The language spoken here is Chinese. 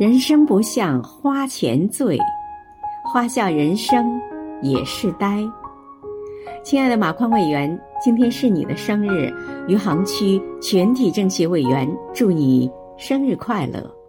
人生不像花前醉花笑人生也是呆。亲爱的马宽委员今天是你的生日余杭区全体政协委员祝你生日快乐。